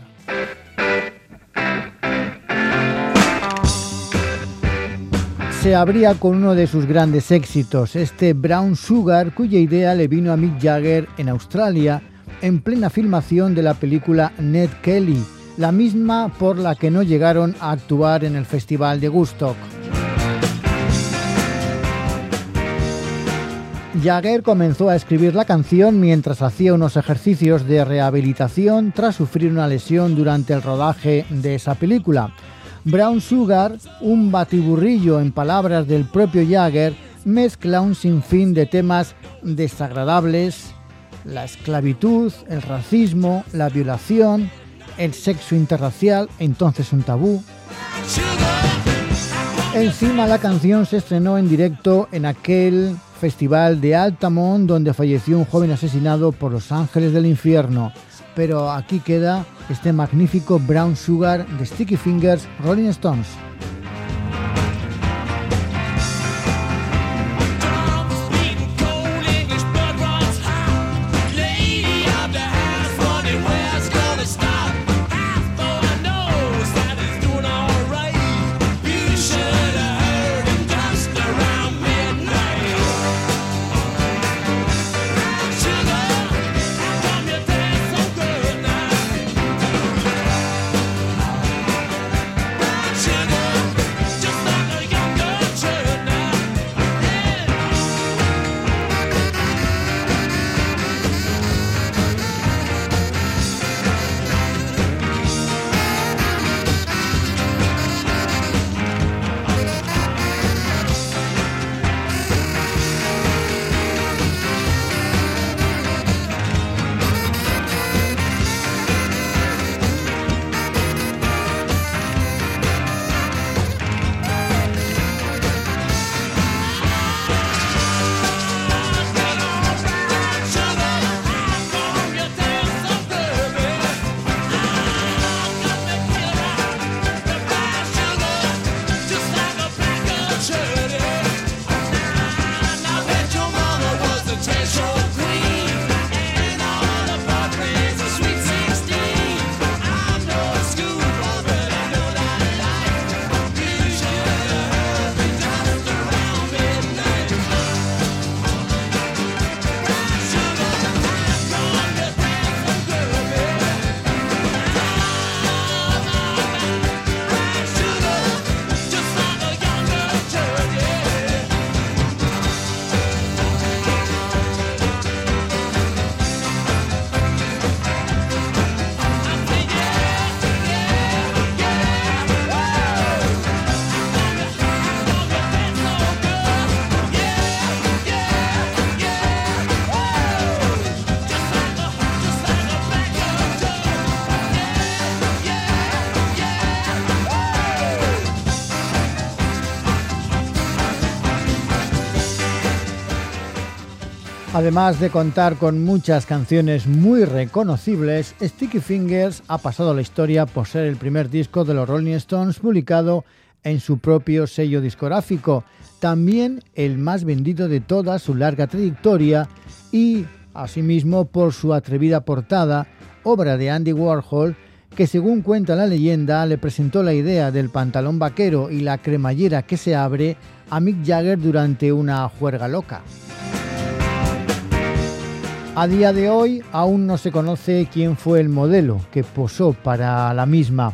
Se abría con uno de sus grandes éxitos, este Brown Sugar, cuya idea le vino a Mick Jagger en Australia en plena filmación de la película Ned Kelly, la misma por la que no llegaron a actuar en el Festival de Woodstock. Jagger comenzó a escribir la canción mientras hacía unos ejercicios de rehabilitación tras sufrir una lesión durante el rodaje de esa película. Brown Sugar, un batiburrillo en palabras del propio Jagger, mezcla un sinfín de temas desagradables, la esclavitud, el racismo, la violación, el sexo interracial, entonces un tabú. Encima la canción se estrenó en directo en aquel festival de Altamont donde falleció un joven asesinado por los ángeles del infierno pero aquí queda este magnífico Brown Sugar de Sticky Fingers Rolling Stones. Además de contar con muchas canciones muy reconocibles, Sticky Fingers ha pasado la historia por ser el primer disco de los Rolling Stones publicado en su propio sello discográfico, también el más vendido de toda su larga trayectoria y, asimismo, por su atrevida portada, obra de Andy Warhol, que según cuenta la leyenda le presentó la idea del pantalón vaquero y la cremallera que se abre a Mick Jagger durante una juerga loca. A día de hoy aún no se conoce quién fue el modelo que posó para la misma.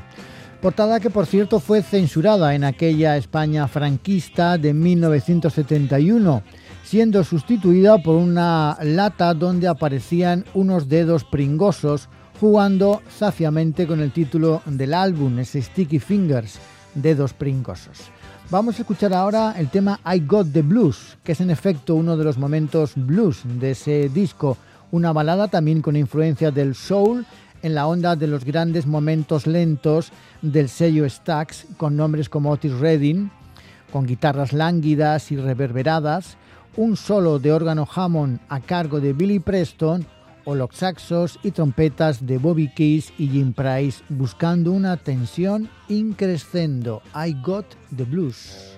Portada que por cierto fue censurada en aquella España franquista de 1971, siendo sustituida por una lata donde aparecían unos dedos pringosos jugando zafiamente con el título del álbum, ese Sticky Fingers, dedos pringosos. Vamos a escuchar ahora el tema I Got the Blues, que es en efecto uno de los momentos blues de ese disco, una balada también con influencia del soul en la onda de los grandes momentos lentos del sello Stax, con nombres como Otis Redding, con guitarras lánguidas y reverberadas, un solo de órgano Hammond a cargo de Billy Preston o los saxos y trompetas de Bobby Keys y Jim Price buscando una tensión increscendo. I Got the Blues.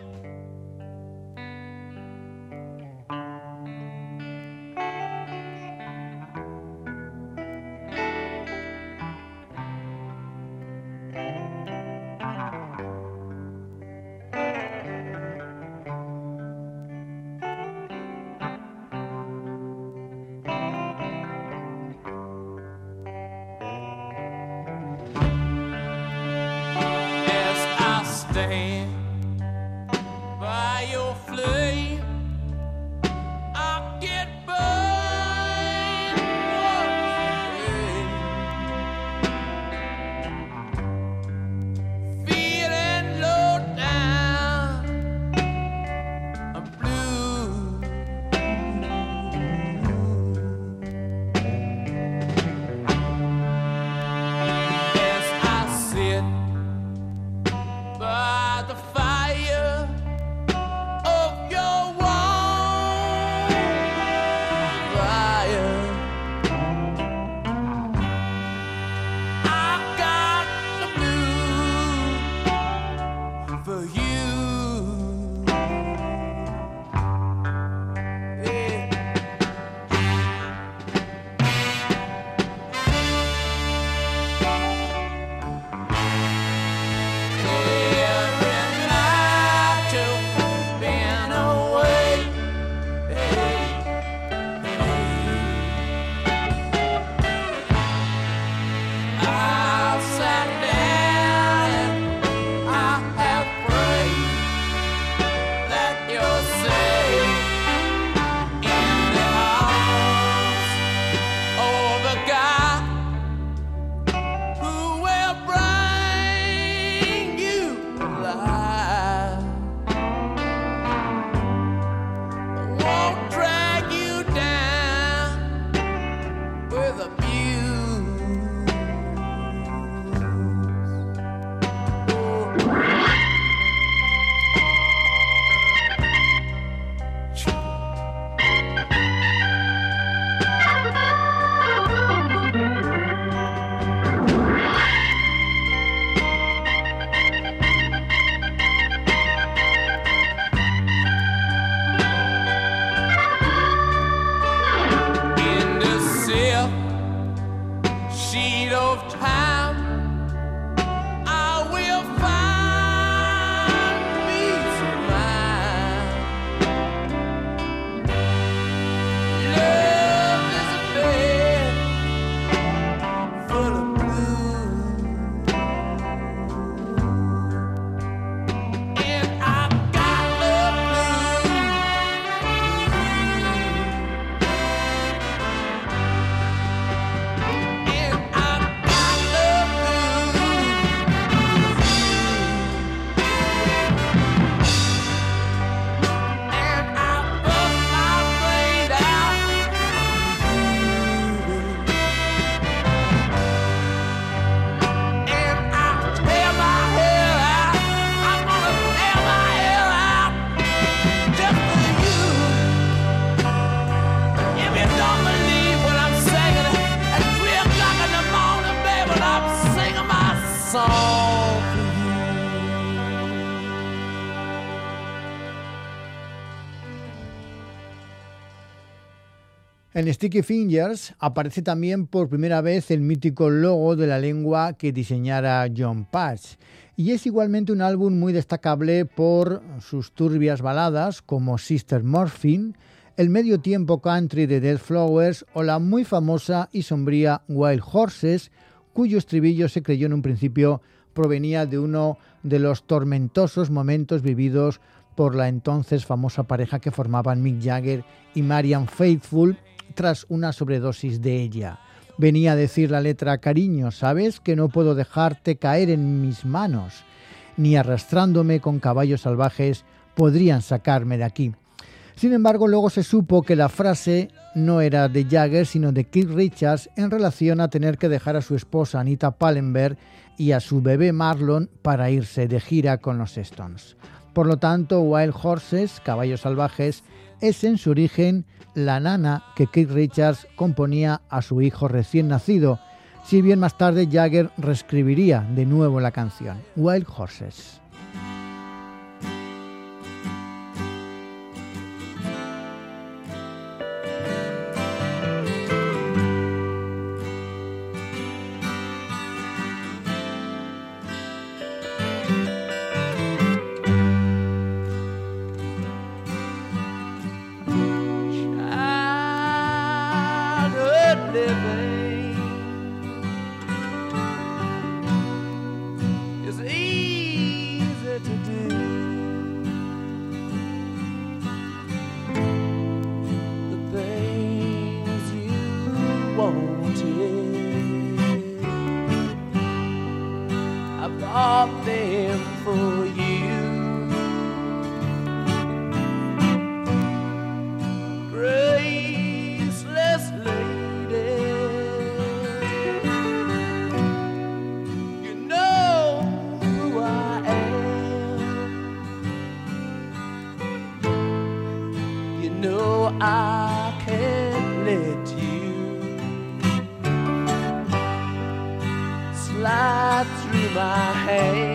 En Sticky Fingers aparece también por primera vez el mítico logo de la lengua que diseñara John Patch. Y es igualmente un álbum muy destacable por sus turbias baladas como Sister Morphine, el medio tiempo country de Dead Flowers o la muy famosa y sombría Wild Horses, cuyo estribillo se creyó en un principio provenía de uno de los tormentosos momentos vividos por la entonces famosa pareja que formaban Mick Jagger y Marian Faithfull tras una sobredosis de ella. Venía a decir la letra cariño, sabes que no puedo dejarte caer en mis manos. ni arrastrándome con caballos salvajes podrían sacarme de aquí. Sin embargo, luego se supo que la frase no era de Jagger, sino de Keith Richards en relación a tener que dejar a su esposa Anita Pallenberg y a su bebé Marlon para irse de gira con los Stones. Por lo tanto, Wild Horses, Caballos Salvajes, es en su origen la nana que Keith Richards componía a su hijo recién nacido, si bien más tarde Jagger reescribiría de nuevo la canción, Wild Horses. for you. Graceless lady, you know who I am. You know I can't let you slide through my hands.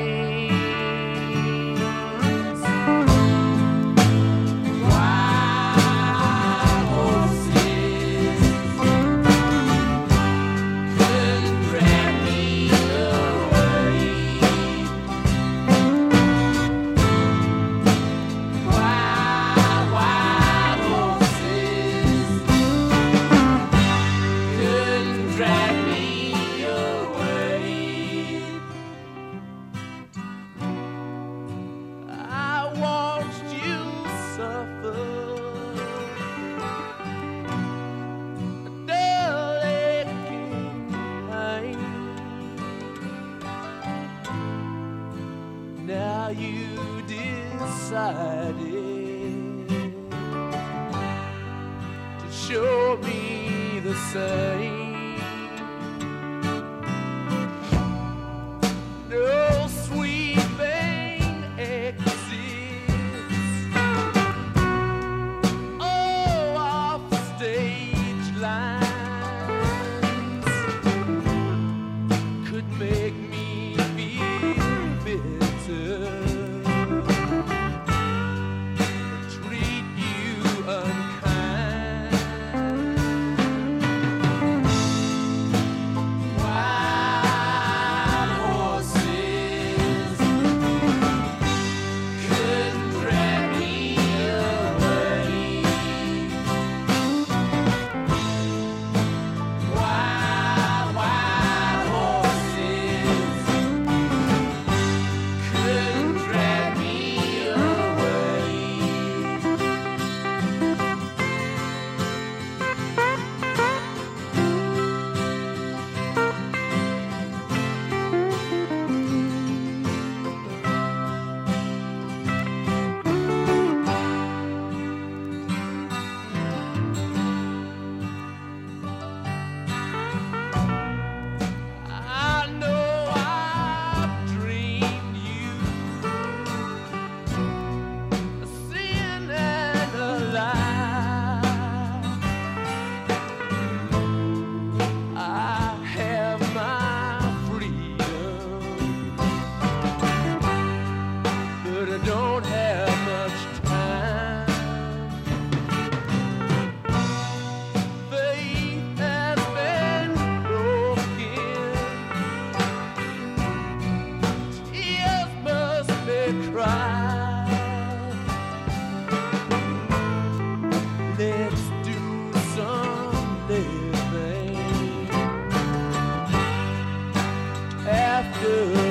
good.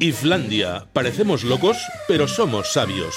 Islandia. Parecemos locos, pero somos sabios.